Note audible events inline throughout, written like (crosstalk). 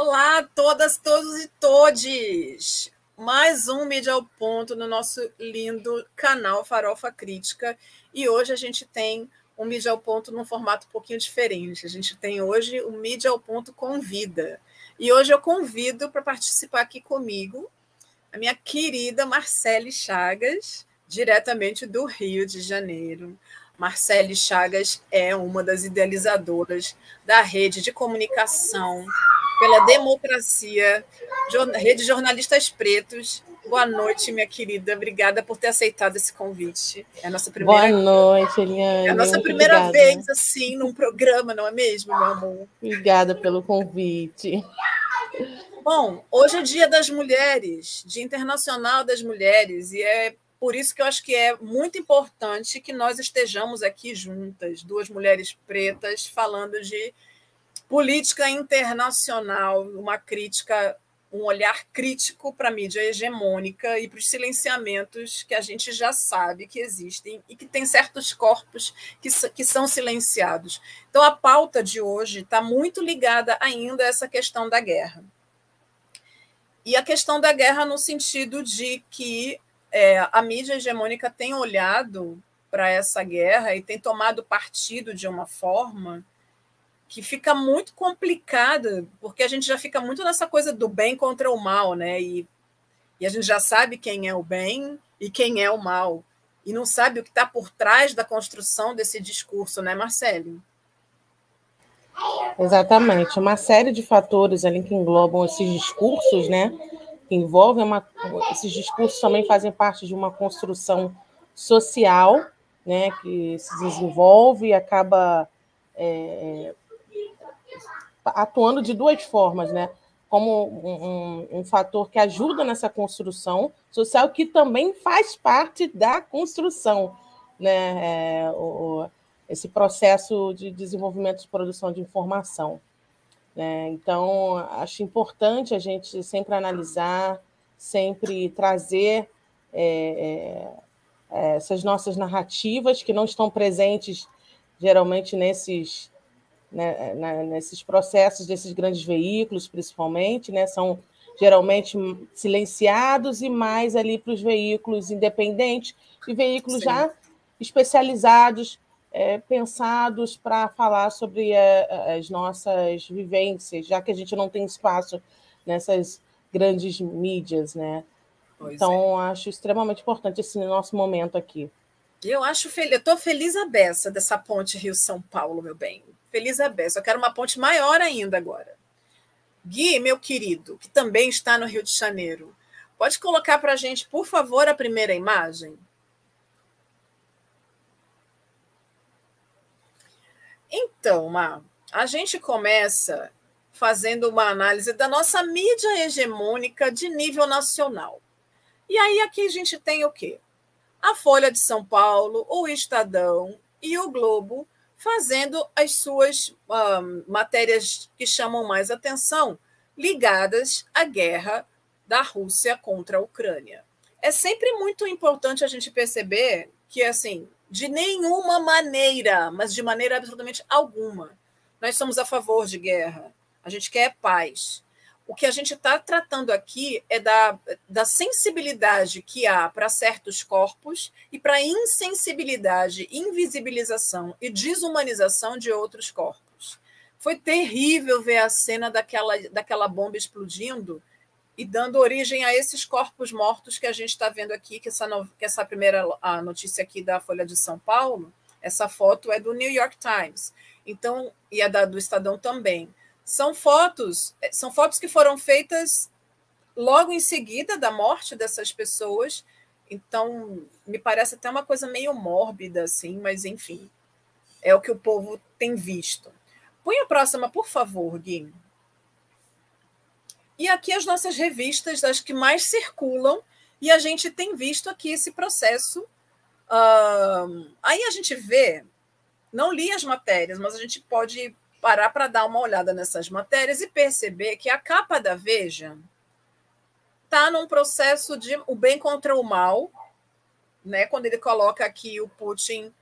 Olá a todas, todos e todes! Mais um Mídia ao Ponto no nosso lindo canal Farofa Crítica. E hoje a gente tem um Mídia ao Ponto num formato um pouquinho diferente. A gente tem hoje o Mídia ao Ponto Convida. E hoje eu convido para participar aqui comigo a minha querida Marcele Chagas, diretamente do Rio de Janeiro. Marcele Chagas é uma das idealizadoras da rede de comunicação pela democracia, Rede Jornalistas Pretos. Boa noite, minha querida. Obrigada por ter aceitado esse convite. É a nossa primeira. Boa noite, Eliane. É a nossa primeira obrigada. vez assim num programa, não é mesmo, meu amor? Obrigada pelo convite. Bom, hoje é Dia das Mulheres, Dia Internacional das Mulheres, e é por isso que eu acho que é muito importante que nós estejamos aqui juntas, duas mulheres pretas, falando de política internacional, uma crítica, um olhar crítico para a mídia hegemônica e para os silenciamentos que a gente já sabe que existem e que tem certos corpos que, que são silenciados. Então, a pauta de hoje está muito ligada ainda a essa questão da guerra. E a questão da guerra no sentido de que é, a mídia hegemônica tem olhado para essa guerra e tem tomado partido de uma forma que fica muito complicada, porque a gente já fica muito nessa coisa do bem contra o mal, né? E, e a gente já sabe quem é o bem e quem é o mal, e não sabe o que está por trás da construção desse discurso, né, Marcelo? Exatamente, uma série de fatores ali que englobam esses discursos, né? Que envolvem uma, esses discursos também fazem parte de uma construção social, né? Que se desenvolve e acaba é, atuando de duas formas, né? Como um, um, um, fator que ajuda nessa construção social, que também faz parte da construção, né? É, o, esse processo de desenvolvimento de produção de informação. Né? Então, acho importante a gente sempre analisar, sempre trazer é, é, essas nossas narrativas que não estão presentes geralmente nesses né, né, nesses processos desses grandes veículos, principalmente, né, são geralmente silenciados e mais ali para os veículos independentes e veículos Sim. já especializados, é, pensados para falar sobre é, as nossas vivências, já que a gente não tem espaço nessas grandes mídias, né? Pois então, é. acho extremamente importante esse nosso momento aqui. Eu acho, eu estou feliz a beça dessa ponte Rio-São Paulo, meu bem. Feliz a beça. Eu quero uma ponte maior ainda agora. Gui, meu querido, que também está no Rio de Janeiro, pode colocar para a gente, por favor, a primeira imagem? Então, Má, a gente começa fazendo uma análise da nossa mídia hegemônica de nível nacional. E aí aqui a gente tem o quê? A Folha de São Paulo, o Estadão e o Globo fazendo as suas um, matérias que chamam mais atenção, ligadas à guerra da Rússia contra a Ucrânia. É sempre muito importante a gente perceber que, assim, de nenhuma maneira, mas de maneira absolutamente alguma, nós somos a favor de guerra. A gente quer paz. O que a gente está tratando aqui é da, da sensibilidade que há para certos corpos e para insensibilidade, invisibilização e desumanização de outros corpos. Foi terrível ver a cena daquela, daquela bomba explodindo e dando origem a esses corpos mortos que a gente está vendo aqui, que essa, que essa primeira a notícia aqui da Folha de São Paulo, essa foto é do New York Times, então e a da, do Estadão também. São fotos, são fotos que foram feitas logo em seguida da morte dessas pessoas. Então, me parece até uma coisa meio mórbida, assim, mas enfim, é o que o povo tem visto. Põe a próxima, por favor, Gui. E aqui as nossas revistas, as que mais circulam, e a gente tem visto aqui esse processo. Uh, aí a gente vê, não li as matérias, mas a gente pode parar para dar uma olhada nessas matérias e perceber que a capa da Veja está num processo de o bem contra o mal, né? Quando ele coloca aqui o Putin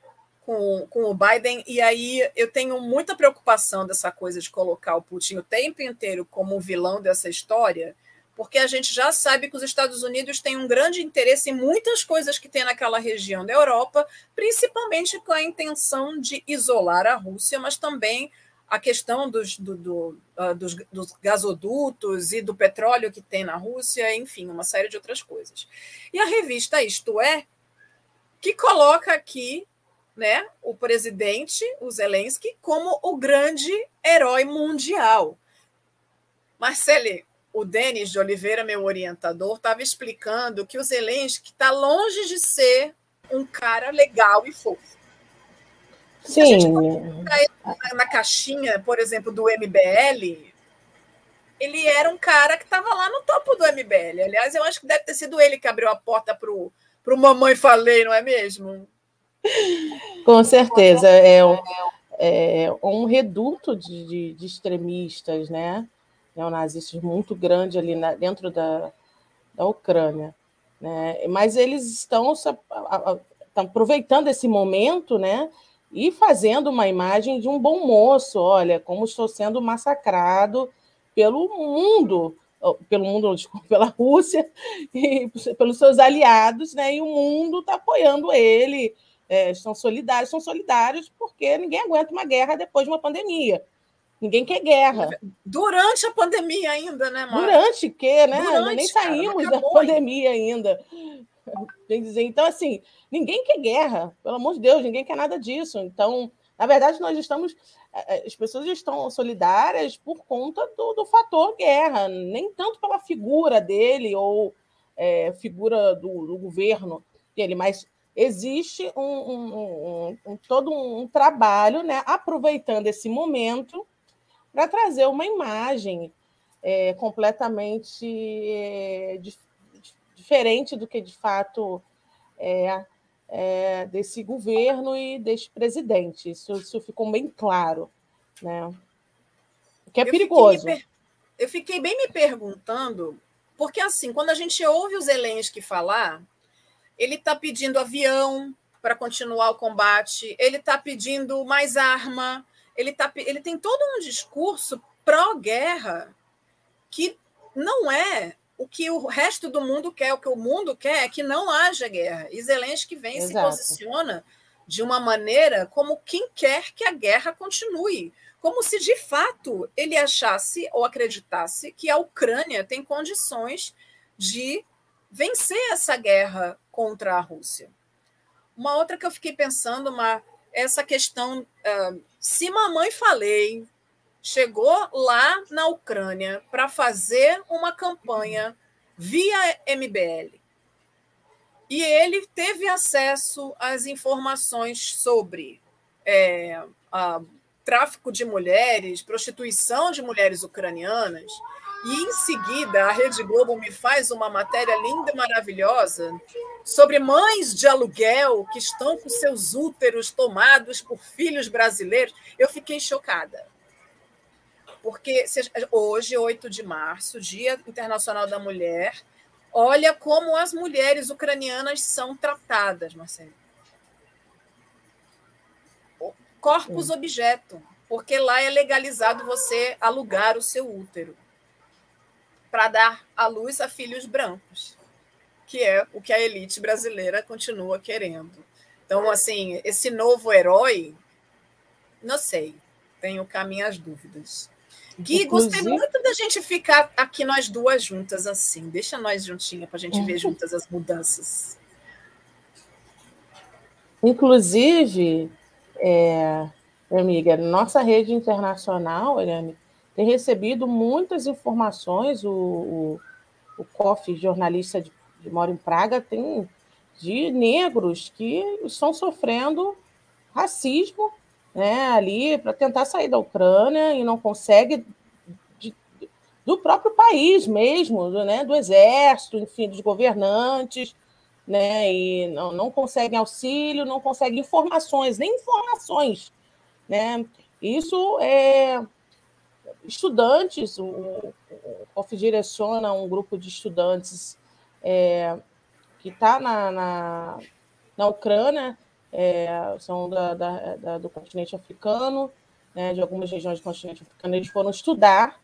com, com o Biden, e aí eu tenho muita preocupação dessa coisa de colocar o Putin o tempo inteiro como o vilão dessa história, porque a gente já sabe que os Estados Unidos têm um grande interesse em muitas coisas que tem naquela região da Europa, principalmente com a intenção de isolar a Rússia, mas também a questão dos, do, do, uh, dos, dos, gasodutos e do petróleo que tem na Rússia, enfim, uma série de outras coisas. E a revista Isto É, que coloca aqui né, o presidente, o Zelensky, como o grande herói mundial. Marcele, o Denis de Oliveira, meu orientador, estava explicando que o Zelensky está longe de ser um cara legal e fofo. Sim. A gente na, na caixinha, por exemplo, do MBL, ele era um cara que estava lá no topo do MBL. Aliás, eu acho que deve ter sido ele que abriu a porta para o Mamãe Falei, não é mesmo? Com certeza, é um, é um reduto de, de, de extremistas, né? neonazistas muito grande ali na, dentro da, da Ucrânia. Né? Mas eles estão, estão aproveitando esse momento né? E fazendo uma imagem de um bom moço. Olha, como estou sendo massacrado pelo mundo, pelo mundo, (laughs) desculpa, pela Rússia e pelos seus aliados, né? E o mundo está apoiando ele é, estão solidários, são solidários porque ninguém aguenta uma guerra depois de uma pandemia. Ninguém quer guerra. Durante a pandemia ainda, né, Mara? Durante que, né? Durante, Nem saímos cara, da (laughs) pandemia ainda. Bem dizer. Então, assim, ninguém quer guerra, pelo amor de Deus, ninguém quer nada disso. Então, na verdade, nós estamos. É, é, as pessoas estão solidárias por conta do, do fator guerra, nem tanto pela figura dele ou é, figura do, do governo dele, mas existe um, um, um, todo um trabalho, né, aproveitando esse momento para trazer uma imagem é, completamente é, diferente do que de fato é, é, desse governo e deste presidente. Isso, isso ficou bem claro, né? Que é eu perigoso. Fiquei eu fiquei bem me perguntando, porque assim, quando a gente ouve os Zelensky falar, ele está pedindo avião para continuar o combate, ele está pedindo mais arma, ele, tá, ele tem todo um discurso pró-guerra que não é o que o resto do mundo quer. O que o mundo quer é que não haja guerra. E Zelensky vem e se posiciona de uma maneira como quem quer que a guerra continue. Como se de fato ele achasse ou acreditasse que a Ucrânia tem condições de vencer essa guerra contra a Rússia. Uma outra que eu fiquei pensando, uma, essa questão, uh, se mamãe falei chegou lá na Ucrânia para fazer uma campanha via MBL e ele teve acesso às informações sobre é, tráfico de mulheres, prostituição de mulheres ucranianas, e em seguida, a Rede Globo me faz uma matéria linda e maravilhosa sobre mães de aluguel que estão com seus úteros tomados por filhos brasileiros. Eu fiquei chocada. Porque hoje, 8 de março, Dia Internacional da Mulher, olha como as mulheres ucranianas são tratadas, Marcelo. Corpus objeto, porque lá é legalizado você alugar o seu útero para dar à luz a filhos brancos, que é o que a elite brasileira continua querendo. Então, assim, esse novo herói, não sei, tenho cá minhas dúvidas. Gui, Inclusive... gostei muito da gente ficar aqui nós duas juntas assim. Deixa nós juntinhas para a gente ver juntas as mudanças. Inclusive, é, amiga, nossa rede internacional, Eliane, tem recebido muitas informações. O, o, o COF, jornalista de, de Mora em Praga, tem de negros que estão sofrendo racismo né, ali para tentar sair da Ucrânia e não consegue de, do próprio país mesmo, do, né, do exército, enfim, dos governantes, né, e não, não conseguem auxílio, não conseguem informações, nem informações, né? Isso é estudantes, o, o COF direciona um grupo de estudantes é, que está na, na, na, Ucrânia é, são da, da, da, do continente africano, né, de algumas regiões do continente africano, eles foram estudar,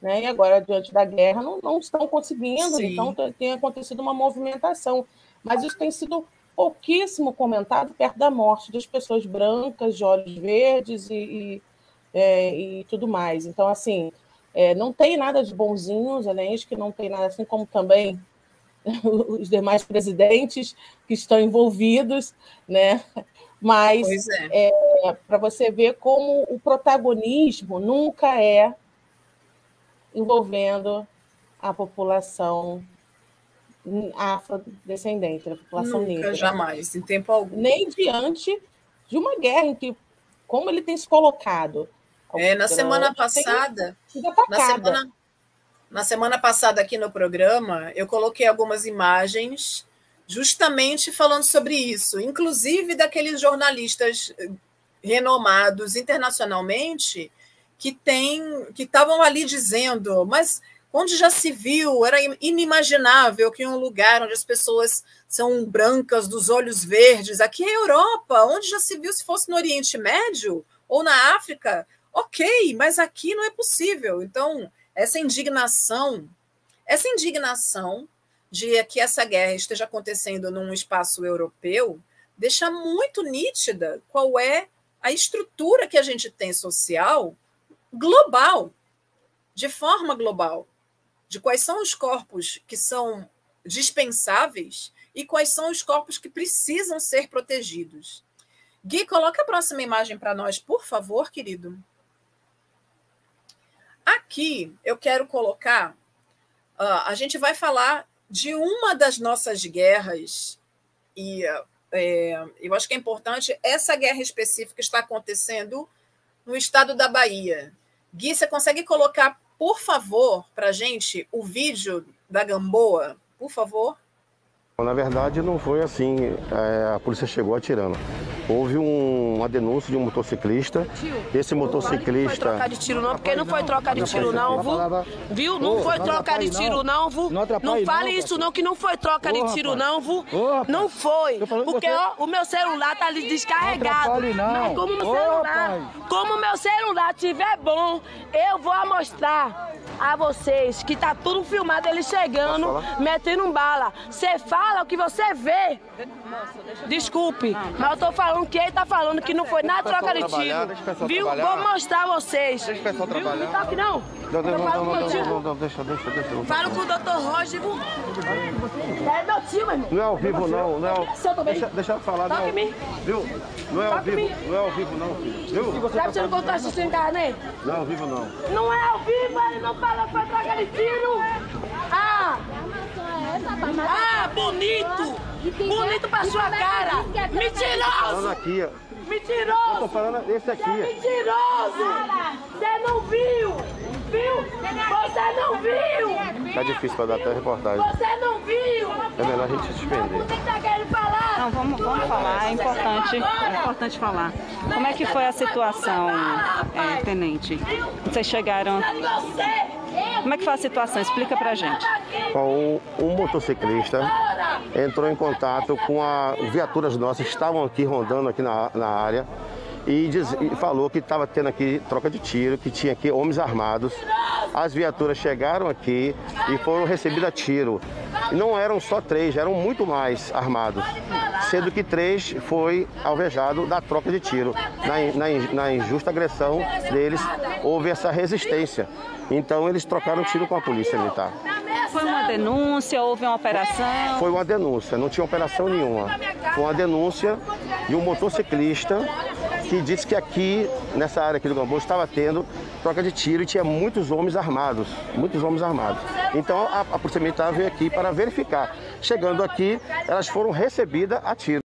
né, e agora, diante da guerra, não, não estão conseguindo, Sim. então tem acontecido uma movimentação. Mas isso tem sido pouquíssimo comentado perto da morte das pessoas brancas, de olhos verdes e, e, é, e tudo mais. Então, assim, é, não tem nada de bonzinho, Zelensky, não tem nada assim como também (laughs) os demais presidentes que estão envolvidos, né? Mas é. é para você ver como o protagonismo nunca é envolvendo a população afrodescendente, a população nunca, negra. Jamais, em tempo algum. Nem diante de uma guerra em que, como ele tem se colocado. É, na semana passada. Na semana, na semana passada, aqui no programa, eu coloquei algumas imagens justamente falando sobre isso, inclusive daqueles jornalistas eh, renomados internacionalmente que tem, que estavam ali dizendo, mas onde já se viu, era inimaginável que em um lugar onde as pessoas são brancas, dos olhos verdes, aqui é a Europa, onde já se viu se fosse no Oriente Médio ou na África, ok, mas aqui não é possível. Então, essa indignação, essa indignação de que essa guerra esteja acontecendo num espaço europeu deixa muito nítida qual é a estrutura que a gente tem social global, de forma global, de quais são os corpos que são dispensáveis e quais são os corpos que precisam ser protegidos. Gui, coloca a próxima imagem para nós, por favor, querido. Aqui eu quero colocar. Uh, a gente vai falar de uma das nossas guerras, e é, eu acho que é importante, essa guerra específica está acontecendo no estado da Bahia. Gui, você consegue colocar, por favor, para a gente o vídeo da Gamboa? Por favor. Na verdade, não foi assim. É, a polícia chegou atirando houve um, uma denúncia de um motociclista. Esse motociclista. Não foi trocar de tiro, não, porque não foi trocar de tiro, não, viu? Não foi trocar de tiro, não, viu? Não fale isso, não, que não foi troca de tiro, não, viu? Não foi. Porque, ó, o meu celular tá ali descarregado. Mas como o celular, como o meu celular tiver bom, eu vou mostrar a vocês que tá tudo filmado ele chegando, metendo um bala. Você fala o que você vê. Desculpe, mas eu tô falando que ele tá falando que não foi na troca de tiro. Viu? Vou mostrar a vocês. Deixa o pessoal trabalhar. Não toque não. Não, não, não, não, não, deixa, deixa, deixa. Falo com o doutor Roger. É meu tio, meu irmão. Não é ao vivo, não. não é deixa, deixa eu falar, não. Viu? Não é ao vivo, não é ao vivo, não, filho. Viu? Sabe que você não contou essa internet? Não é ao vivo, não. Não é ao vivo, ele não fala pra troca de tiro. Ah! Ah, bonito! Bonito pra sua cara! Mentiroso! aqui, Mentiroso! Eu tô falando esse aqui. Você é mentiroso! Você não viu! Viu? Você não viu! Tá difícil pra dar até reportagem. Você não viu! É melhor a gente se suspender. Você tá querendo falar? Não, vamos, vamos falar, é importante, é importante falar. Como é que foi a situação, é, tenente? Vocês chegaram. Como é que foi a situação? Explica pra gente. Um, um motociclista entrou em contato com a viaturas nossas estavam aqui rondando aqui na, na área e, diz, e falou que estava tendo aqui troca de tiro, que tinha aqui homens armados. As viaturas chegaram aqui e foram recebidas a tiro. E não eram só três, eram muito mais armados, sendo que três foi alvejado da troca de tiro. Na, na, na injusta agressão deles, houve essa resistência. Então eles trocaram tiro com a polícia militar. Foi uma denúncia, houve uma operação? Foi uma denúncia, não tinha operação nenhuma. Foi uma denúncia de um motociclista que disse que aqui, nessa área aqui do Gamboa, estava tendo troca de tiro e tinha muitos homens armados, muitos homens armados. Então a, a Polícia Militar veio aqui para verificar. Chegando aqui, elas foram recebidas a tiro.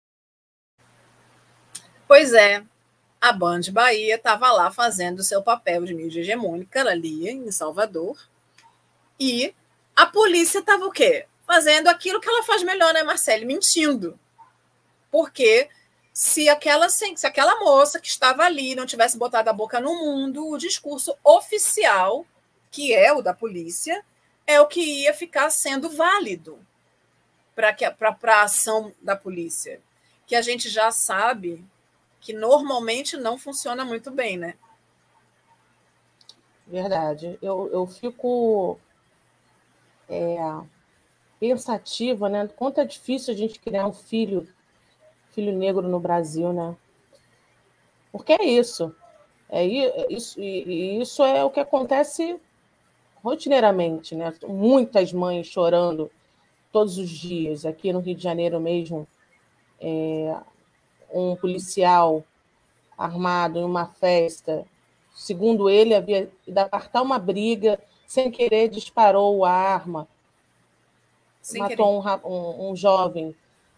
Pois é, a Band Bahia estava lá fazendo seu papel de mídia hegemônica ali em Salvador. E a polícia estava o quê? Fazendo aquilo que ela faz melhor, né, Marcele? Mentindo. Porque se aquela, se aquela moça que estava ali não tivesse botado a boca no mundo, o discurso oficial, que é o da polícia, é o que ia ficar sendo válido para a ação da polícia. que a gente já sabe que normalmente não funciona muito bem, né? Verdade. Eu, eu fico é, pensativa, né? Quanto é difícil a gente criar um filho, filho negro no Brasil, né? Porque é isso. É isso, e isso é o que acontece rotineiramente, né? Muitas mães chorando todos os dias. Aqui no Rio de Janeiro mesmo, é, um policial armado em uma festa, segundo ele, havia ido apartar uma briga, sem querer disparou a arma, sem matou um, um, um, jovem,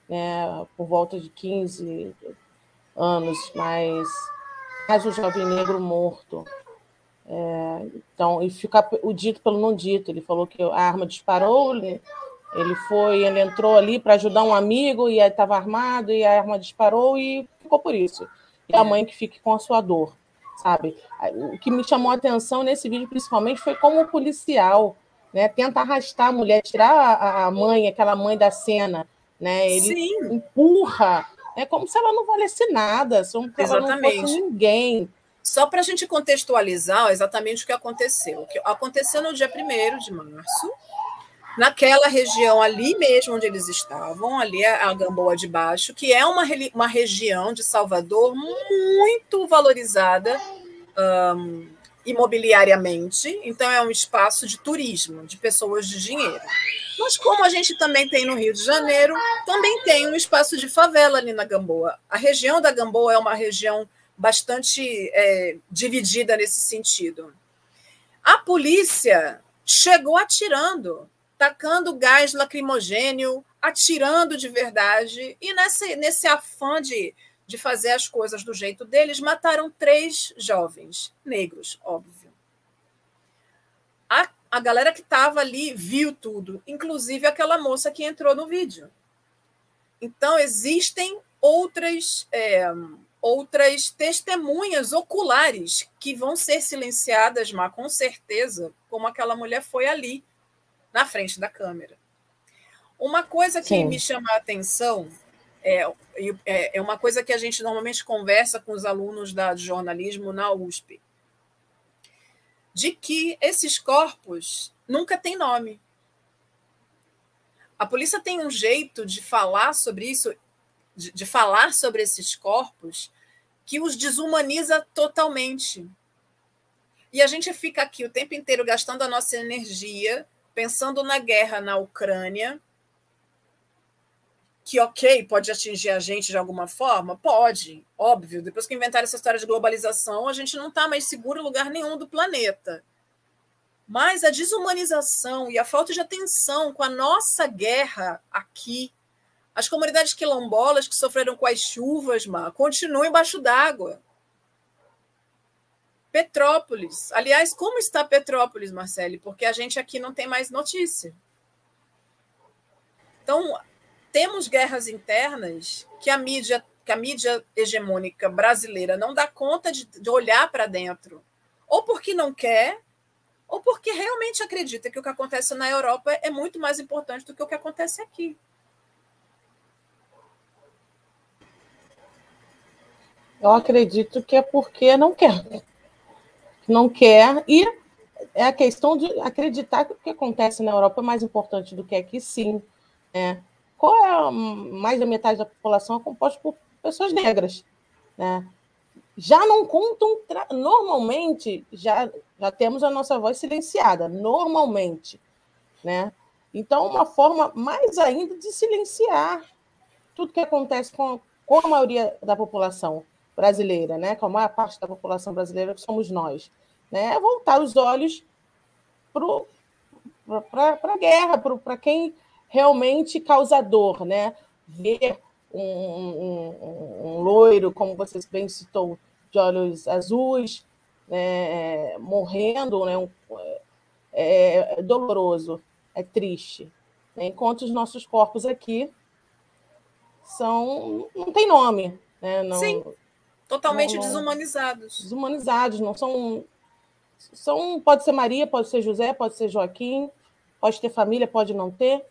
né, por volta de 15 anos, mas mais um jovem negro morto. É, então, e fica o dito pelo não dito. Ele falou que a arma disparou, ele, foi, ele entrou ali para ajudar um amigo e estava armado e a arma disparou e ficou por isso. E a mãe que fique com a sua dor, sabe? O que me chamou a atenção nesse vídeo, principalmente, foi como o policial né, tenta arrastar a mulher, tirar a mãe, aquela mãe da cena, né? Ele Sim. empurra, é como se ela não valesse nada, como se ela não fosse ninguém. Só para a gente contextualizar exatamente o que aconteceu. O que aconteceu no dia 1 de março, naquela região ali mesmo onde eles estavam, ali a Gamboa de Baixo, que é uma, uma região de Salvador muito valorizada um, imobiliariamente, então é um espaço de turismo, de pessoas de dinheiro. Mas como a gente também tem no Rio de Janeiro, também tem um espaço de favela ali na Gamboa. A região da Gamboa é uma região bastante é, dividida nesse sentido. A polícia chegou atirando, tacando gás lacrimogênio, atirando de verdade, e nesse, nesse afã de, de fazer as coisas do jeito deles, mataram três jovens, negros, óbvio. A, galera que estava ali viu tudo, inclusive aquela moça que entrou no vídeo. Então, existem outras. É, outras testemunhas oculares que vão ser silenciadas, mas com certeza, como aquela mulher foi ali, na frente da câmera. Uma coisa que Sim. me chama a atenção é, é, é uma coisa que a gente normalmente conversa com os alunos da, de jornalismo na USP, de que esses corpos nunca têm nome. A polícia tem um jeito de falar sobre isso, de, de falar sobre esses corpos, que os desumaniza totalmente. E a gente fica aqui o tempo inteiro gastando a nossa energia pensando na guerra na Ucrânia, que, ok, pode atingir a gente de alguma forma? Pode, óbvio. Depois que inventaram essa história de globalização, a gente não está mais seguro em lugar nenhum do planeta. Mas a desumanização e a falta de atenção com a nossa guerra aqui as comunidades quilombolas que sofreram com as chuvas, Má, continuam embaixo d'água. Petrópolis. Aliás, como está Petrópolis, Marcele? Porque a gente aqui não tem mais notícia. Então, temos guerras internas que a mídia, que a mídia hegemônica brasileira não dá conta de, de olhar para dentro. Ou porque não quer, ou porque realmente acredita que o que acontece na Europa é muito mais importante do que o que acontece aqui. Eu acredito que é porque não quer. Não quer. E é a questão de acreditar que o que acontece na Europa é mais importante do que aqui, sim. Né? Qual é mais da metade da população é composta por pessoas negras. Né? Já não contam. Normalmente, já, já temos a nossa voz silenciada. Normalmente. Né? Então, uma forma mais ainda de silenciar tudo que acontece com, com a maioria da população brasileira, né, com a maior parte da população brasileira, que somos nós, né, é voltar os olhos para a guerra, para quem realmente causador, né? Ver um, um, um, loiro, como você bem citou, de olhos azuis, né, morrendo, né, é, é, doloroso, é triste. Né? Enquanto os nossos corpos aqui são não tem nome, né? Não, Sim. Totalmente não, desumanizados. Desumanizados, não são. São, pode ser Maria, pode ser José, pode ser Joaquim, pode ter família, pode não ter.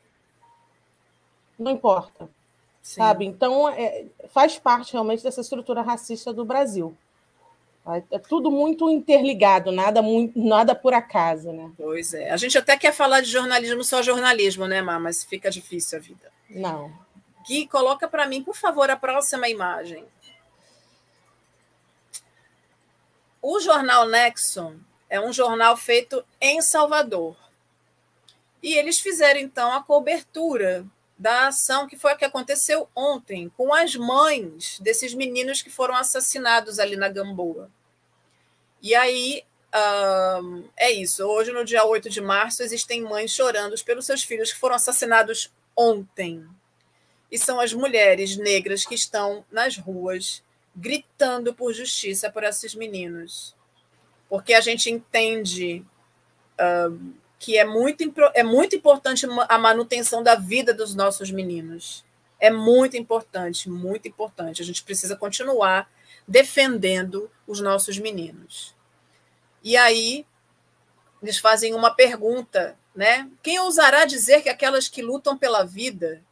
Não importa. sabe? Então, é, faz parte realmente dessa estrutura racista do Brasil. É tudo muito interligado, nada muito, nada por acaso, né? Pois é. A gente até quer falar de jornalismo só jornalismo, né, Má? Mas fica difícil a vida. Não. Gui, coloca para mim, por favor, a próxima imagem. O jornal Nexon é um jornal feito em Salvador. E eles fizeram, então, a cobertura da ação que foi a que aconteceu ontem, com as mães desses meninos que foram assassinados ali na Gamboa. E aí, é isso. Hoje, no dia 8 de março, existem mães chorando pelos seus filhos que foram assassinados ontem. E são as mulheres negras que estão nas ruas gritando por justiça por esses meninos. Porque a gente entende. Que é muito, é muito importante a manutenção da vida dos nossos meninos. É muito importante, muito importante. A gente precisa continuar defendendo os nossos meninos. E aí, eles fazem uma pergunta, né? Quem ousará dizer que aquelas que lutam pela vida,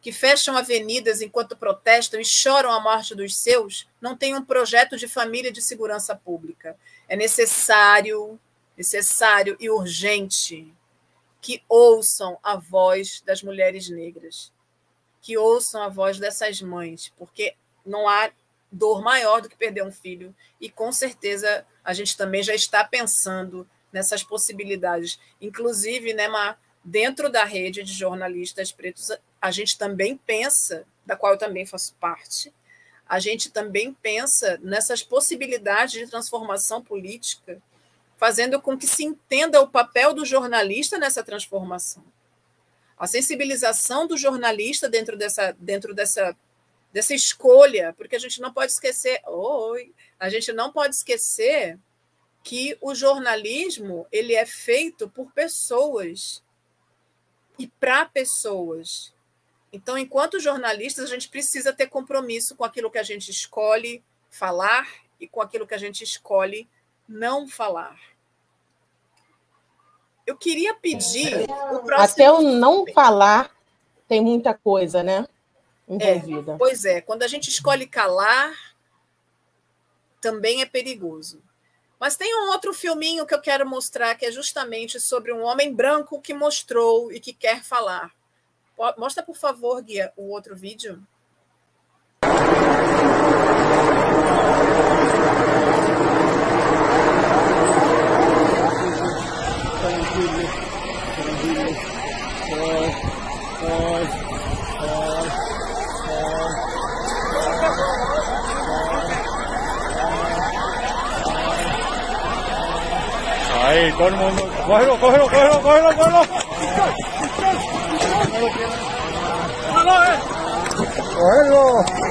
que fecham avenidas enquanto protestam e choram a morte dos seus, não têm um projeto de família de segurança pública? É necessário necessário e urgente que ouçam a voz das mulheres negras, que ouçam a voz dessas mães, porque não há dor maior do que perder um filho, e com certeza a gente também já está pensando nessas possibilidades. Inclusive, né, Mar, dentro da rede de jornalistas pretos, a gente também pensa, da qual eu também faço parte, a gente também pensa nessas possibilidades de transformação política fazendo com que se entenda o papel do jornalista nessa transformação. A sensibilização do jornalista dentro dessa, dentro dessa, dessa escolha, porque a gente não pode esquecer, oi, a gente não pode esquecer que o jornalismo ele é feito por pessoas e para pessoas. Então, enquanto jornalistas, a gente precisa ter compromisso com aquilo que a gente escolhe falar e com aquilo que a gente escolhe não falar eu queria pedir o próximo. Até o não falar tem muita coisa, né? Envolvida. É, pois é, quando a gente escolhe calar, também é perigoso. Mas tem um outro filminho que eu quero mostrar que é justamente sobre um homem branco que mostrou e que quer falar. Mostra, por favor, Guia, o outro vídeo. Ahí, todo el mundo. Cógelo, cógelo, cógelo, cógelo, cógelo. Cógelo.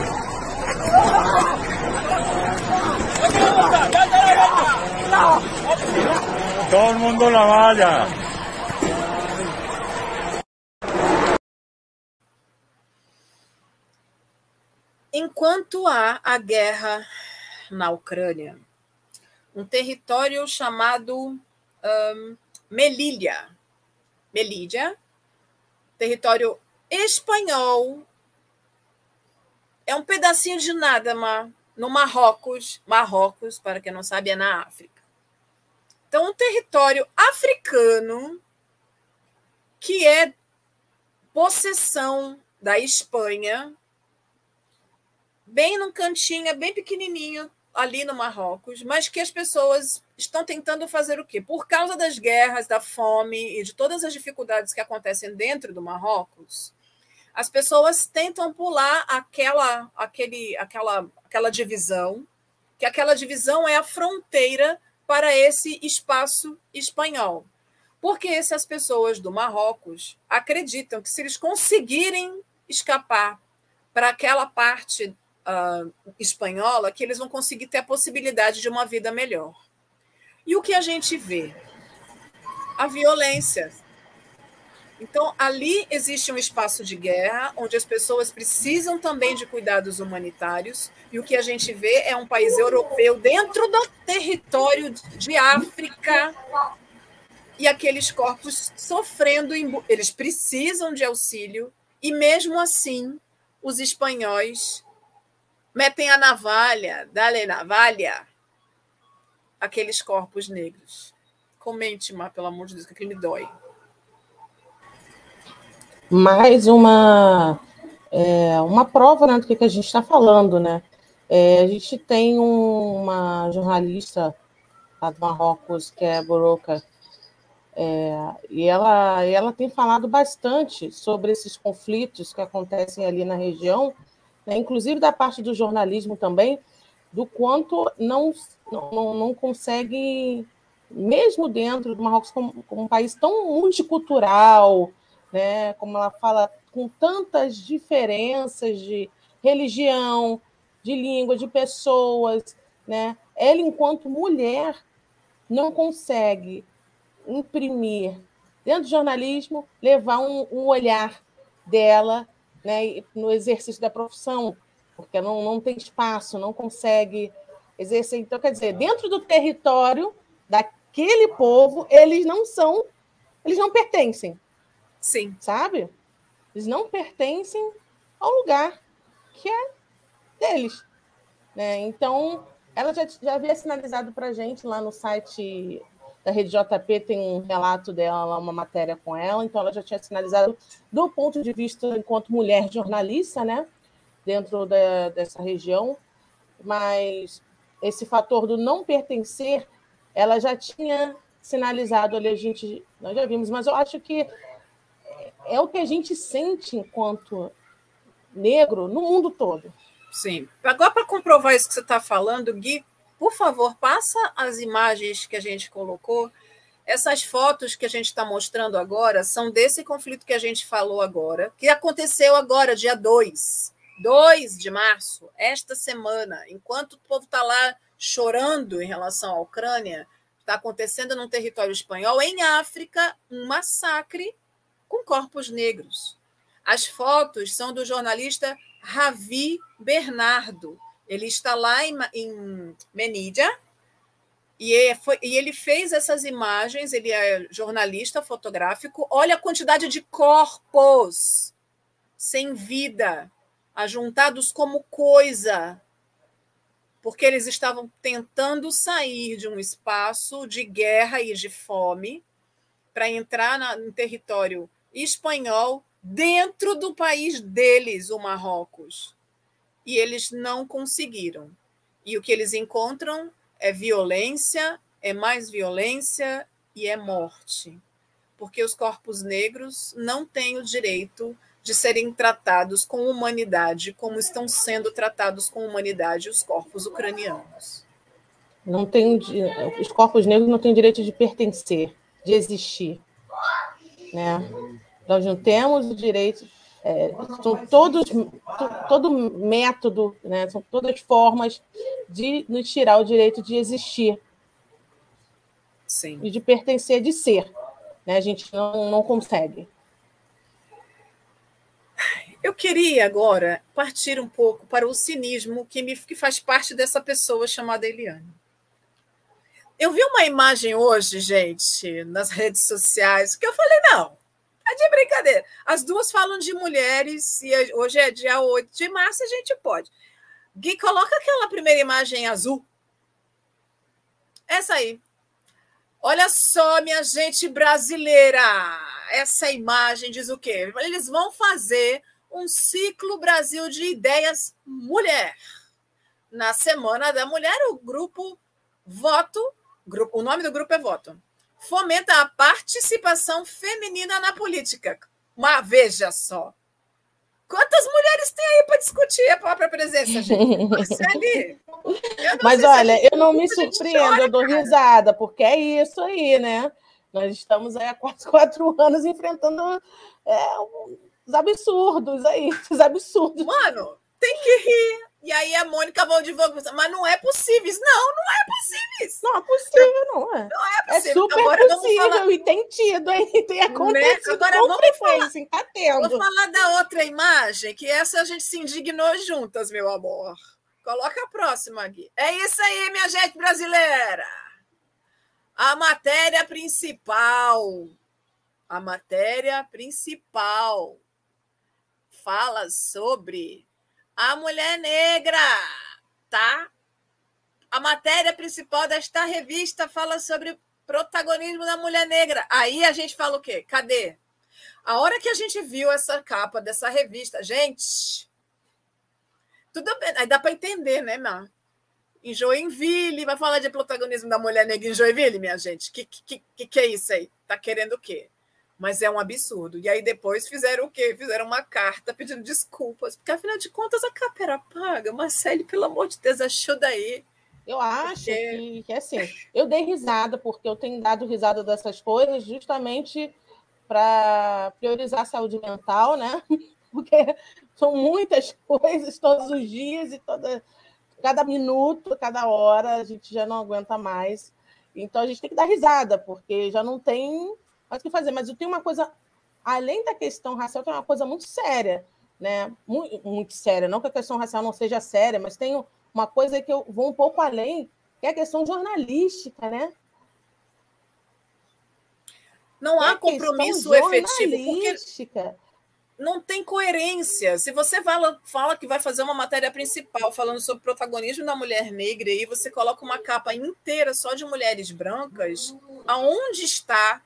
Todo el mundo la valla. Enquanto há a guerra na Ucrânia, um território chamado um, Melilla. Melilla, território espanhol. É um pedacinho de nada, no Marrocos. Marrocos, para quem não sabe, é na África. Então, um território africano que é possessão da Espanha, bem num cantinho, é bem pequenininho, ali no Marrocos, mas que as pessoas estão tentando fazer o quê? Por causa das guerras, da fome e de todas as dificuldades que acontecem dentro do Marrocos, as pessoas tentam pular aquela, aquele, aquela, aquela divisão, que aquela divisão é a fronteira para esse espaço espanhol. Porque essas pessoas do Marrocos acreditam que se eles conseguirem escapar para aquela parte uh, espanhola que eles vão conseguir ter a possibilidade de uma vida melhor. E o que a gente vê? A violência. Então, ali existe um espaço de guerra, onde as pessoas precisam também de cuidados humanitários, e o que a gente vê é um país europeu dentro do território de África, e aqueles corpos sofrendo, eles precisam de auxílio, e mesmo assim os espanhóis metem a navalha, dale navalha, aqueles corpos negros. Comente, Mar, pelo amor de Deus, que aquilo me dói. Mais uma, é, uma prova né, do que, que a gente está falando, né? É, a gente tem um, uma jornalista lá do Marrocos, que é Boroca, é, e ela, ela tem falado bastante sobre esses conflitos que acontecem ali na região, né, inclusive da parte do jornalismo também, do quanto não, não, não consegue, mesmo dentro do Marrocos, como, como um país tão multicultural, né, como ela fala, com tantas diferenças de religião, de língua, de pessoas, né? Ela, enquanto mulher, não consegue imprimir dentro do jornalismo, levar um, um olhar dela né, no exercício da profissão, porque não, não tem espaço, não consegue exercer. Então, quer dizer, dentro do território daquele povo, eles não são, eles não pertencem. Sim. Sabe? Eles não pertencem ao lugar que é deles. Né? Então, ela já, já havia sinalizado para a gente lá no site da Rede JP, tem um relato dela, uma matéria com ela, então ela já tinha sinalizado do ponto de vista enquanto mulher jornalista, né? Dentro da, dessa região, mas esse fator do não pertencer, ela já tinha sinalizado ali, a gente, nós já vimos, mas eu acho que é o que a gente sente enquanto negro no mundo todo. Sim. Agora, para comprovar isso que você está falando, Gui, por favor, passa as imagens que a gente colocou. Essas fotos que a gente está mostrando agora são desse conflito que a gente falou agora, que aconteceu agora, dia 2, 2 de março, esta semana, enquanto o povo está lá chorando em relação à Ucrânia, está acontecendo num território espanhol, em África, um massacre com corpos negros. As fotos são do jornalista Ravi Bernardo. Ele está lá em, em Menídia e, é, foi, e ele fez essas imagens. Ele é jornalista fotográfico. Olha a quantidade de corpos sem vida, ajuntados como coisa, porque eles estavam tentando sair de um espaço de guerra e de fome para entrar na, no território espanhol dentro do país deles, o Marrocos. E eles não conseguiram. E o que eles encontram é violência, é mais violência e é morte. Porque os corpos negros não têm o direito de serem tratados com humanidade, como estão sendo tratados com humanidade os corpos ucranianos. Não tem, os corpos negros não têm direito de pertencer, de existir, né? Nós não temos o direito, é, são todos, todo método, né, são todas formas de nos tirar o direito de existir. Sim. E de pertencer, de ser. Né? A gente não, não consegue. Eu queria agora partir um pouco para o cinismo que, me, que faz parte dessa pessoa chamada Eliane. Eu vi uma imagem hoje, gente, nas redes sociais, que eu falei, não, é de brincadeira. As duas falam de mulheres, e hoje é dia 8 de março, a gente pode. Gui, coloca aquela primeira imagem azul. Essa aí. Olha só, minha gente brasileira. Essa imagem diz o quê? Eles vão fazer um ciclo Brasil de ideias mulher. Na Semana da Mulher, o grupo Voto, grupo, o nome do grupo é Voto fomenta a participação feminina na política. Mas veja só. Quantas mulheres tem aí para discutir a própria presença, gente? Marcele, Mas olha, eu não me surpreendo, eu dou risada, porque é isso aí, né? Nós estamos aí há quase quatro (laughs) anos enfrentando é, os absurdos aí, (laughs) os absurdos. Mano, tem que rir. E aí a Mônica Valdivogo, mas não é possível. Não, não é possível. Não é possível, não é. Não é possível. É super Agora possível falar... e (laughs) tem tido, hein? Tem acontecido né? Agora, com frequência, falar... tá tendo. Vou falar da outra imagem, que essa a gente se indignou juntas, meu amor. Coloca a próxima aqui. É isso aí, minha gente brasileira. A matéria principal. A matéria principal fala sobre a mulher negra, tá? A matéria principal desta revista fala sobre protagonismo da mulher negra. Aí a gente fala o quê? Cadê? A hora que a gente viu essa capa dessa revista, gente, tudo bem, aí dá para entender, né, Mar? Em Joinville, vai falar de protagonismo da mulher negra em Joinville, minha gente? Que que, que, que é isso aí? Tá querendo o quê? Mas é um absurdo. E aí depois fizeram o quê? Fizeram uma carta pedindo desculpas, porque afinal de contas a capa era paga. Marcele, pelo amor de Deus, achou daí. Eu acho porque... que, que assim, eu dei risada, porque eu tenho dado risada dessas coisas justamente para priorizar a saúde mental, né? (laughs) Porque são muitas coisas todos os dias e toda, cada minuto, cada hora, a gente já não aguenta mais. Então a gente tem que dar risada, porque já não tem mais o que fazer. Mas eu tenho uma coisa, além da questão racial, tem uma coisa muito séria, né? Muito, muito séria. Não que a questão racial não seja séria, mas tem uma coisa que eu vou um pouco além, que é a questão jornalística, né? Não há compromisso efetivo, porque não tem coerência. Se você fala, fala que vai fazer uma matéria principal falando sobre o protagonismo da mulher negra e você coloca uma capa inteira só de mulheres brancas, aonde está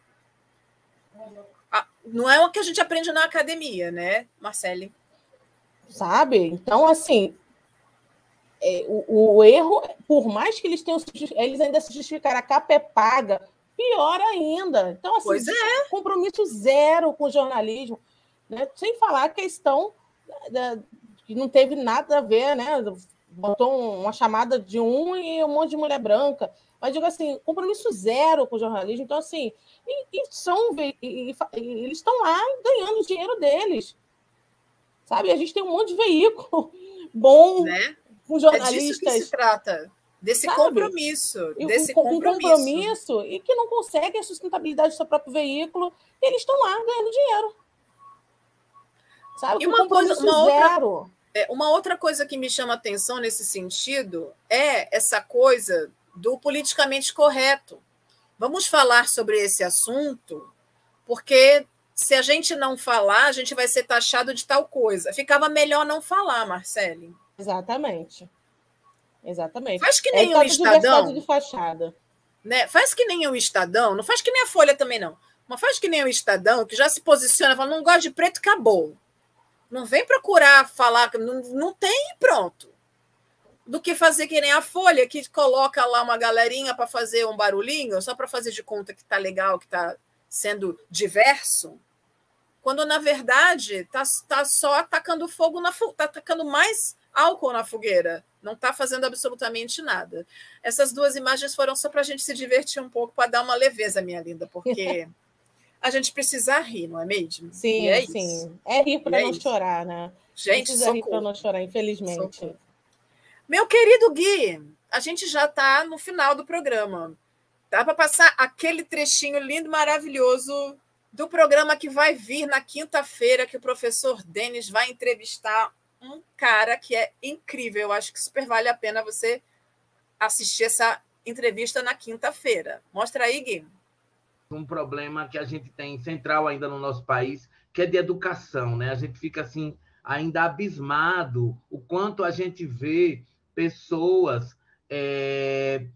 não é o que a gente aprende na academia, né, Marcele? Sabe? Então, assim, é, o, o, erro, por mais que eles tenham, eles ainda se justificaram, a capa é paga, pior ainda. Então, assim, é. compromisso zero com o jornalismo, né? sem falar a questão da, que não teve nada a ver, né? Botou uma chamada de um e um monte de mulher branca. Mas digo assim, compromisso zero com o jornalismo. Então, assim, e, e são, e, eles estão lá ganhando o dinheiro deles. Sabe? A gente tem um monte de veículo (laughs) bom, né? com jornalistas. É disso que se trata. Desse sabe? compromisso. Desse com, compromisso. compromisso. E que não conseguem a sustentabilidade do seu próprio veículo. eles estão lá ganhando dinheiro. Sabe? E uma coisa, uma outra, é, uma outra coisa que me chama atenção nesse sentido é essa coisa do politicamente correto. Vamos falar sobre esse assunto, porque se a gente não falar, a gente vai ser taxado de tal coisa. Ficava melhor não falar, Marcele. Exatamente. Exatamente. Faz que nem é o Estadão. De fachada. Né? Faz que nem o Estadão, não faz que nem a Folha também, não. Mas faz que nem o Estadão, que já se posiciona, fala, não gosta de preto, acabou. Não vem procurar falar, não, não tem pronto. Do que fazer que nem a Folha, que coloca lá uma galerinha para fazer um barulhinho, só para fazer de conta que está legal, que está sendo diverso, quando na verdade está tá só atacando fogo na está atacando mais álcool na fogueira, não está fazendo absolutamente nada. Essas duas imagens foram só para a gente se divertir um pouco, para dar uma leveza, minha linda, porque (laughs) a gente precisa rir, não é mesmo? Sim, é sim. Isso. É rir para é não isso. chorar, né? Gente, precisa rir para não chorar, infelizmente. Socorro. Meu querido Gui, a gente já está no final do programa. Dá para passar aquele trechinho lindo, maravilhoso do programa que vai vir na quinta-feira, que o professor Denis vai entrevistar um cara que é incrível. Eu acho que super vale a pena você assistir essa entrevista na quinta-feira. Mostra aí, Gui. Um problema que a gente tem central ainda no nosso país, que é de educação, né? A gente fica assim ainda abismado o quanto a gente vê pessoas é,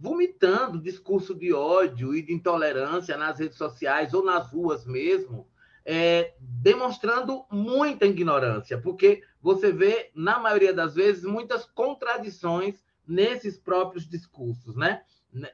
vomitando discurso de ódio e de intolerância nas redes sociais ou nas ruas mesmo, é, demonstrando muita ignorância, porque você vê, na maioria das vezes, muitas contradições nesses próprios discursos, né?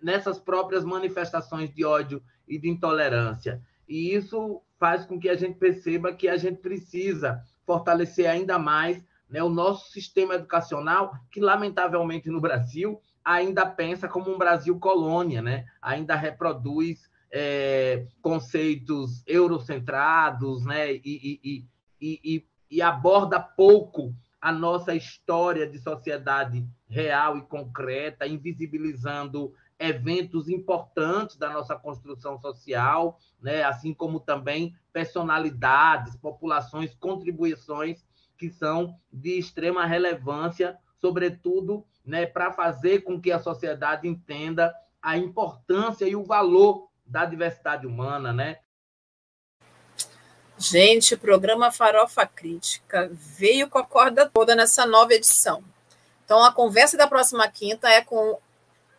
nessas próprias manifestações de ódio e de intolerância. E isso faz com que a gente perceba que a gente precisa fortalecer ainda mais né, o nosso sistema educacional, que, lamentavelmente, no Brasil, ainda pensa como um Brasil colônia, né? ainda reproduz é, conceitos eurocentrados né? E, e, e, e, aborda pouco a nossa história de sociedade real e concreta, invisibilizando eventos importantes da nossa construção social, né? assim como também personalidades, populações, contribuições que são de extrema relevância, sobretudo né, para fazer com que a sociedade entenda a importância e o valor da diversidade humana, né? Gente, o programa Farofa Crítica veio com a corda toda nessa nova edição. Então, a conversa da próxima quinta é com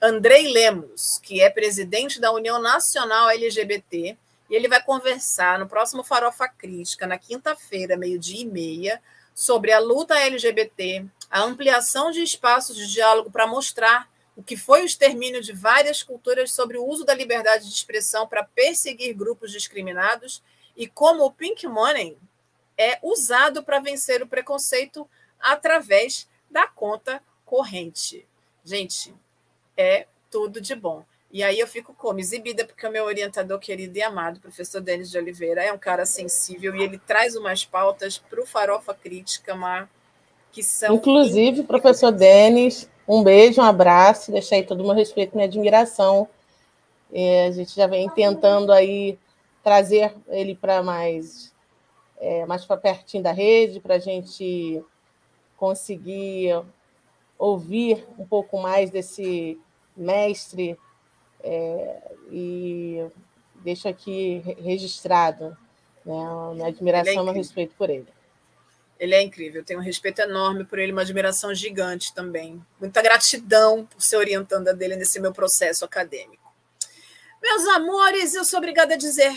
Andrei Lemos, que é presidente da União Nacional LGBT, e ele vai conversar no próximo Farofa Crítica, na quinta-feira, meio-dia e meia, sobre a luta LGBT, a ampliação de espaços de diálogo para mostrar o que foi o extermínio de várias culturas sobre o uso da liberdade de expressão para perseguir grupos discriminados e como o pink money é usado para vencer o preconceito através da conta corrente. Gente, é tudo de bom. E aí eu fico como exibida, porque o meu orientador querido e amado, professor Denis de Oliveira, é um cara sensível e ele traz umas pautas para o Farofa Crítica, Mar, que são. Inclusive, professor Denis, um beijo, um abraço, deixar aí todo o meu respeito e minha admiração. É, a gente já vem tentando aí trazer ele para mais, é, mais para pertinho da rede, para a gente conseguir ouvir um pouco mais desse mestre é, e deixo aqui registrado né, a minha admiração e é meu respeito por ele. Ele é incrível, eu tenho um respeito enorme por ele, uma admiração gigante também. Muita gratidão por ser orientanda dele nesse meu processo acadêmico. Meus amores, eu sou obrigada a dizer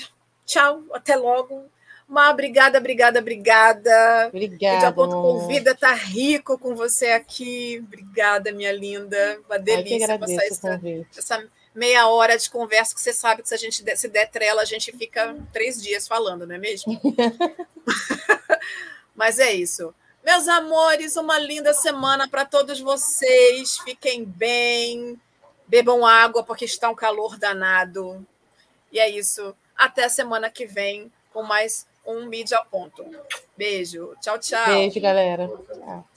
Tchau, até logo. Uma obrigada, obrigada, obrigada. Obrigada. O Convida tá rico com você aqui. Obrigada, minha linda. Uma delícia passar essa, essa, meia hora de conversa que você sabe que se a gente der, se der trela, a gente fica três dias falando, não é mesmo? (laughs) Mas é isso. Meus amores, uma linda semana para todos vocês. Fiquem bem. Bebam água, porque está um calor danado. E é isso. Até semana que vem com mais um Mídia Ponto. Beijo. Tchau, tchau. Beijo, galera. Tchau.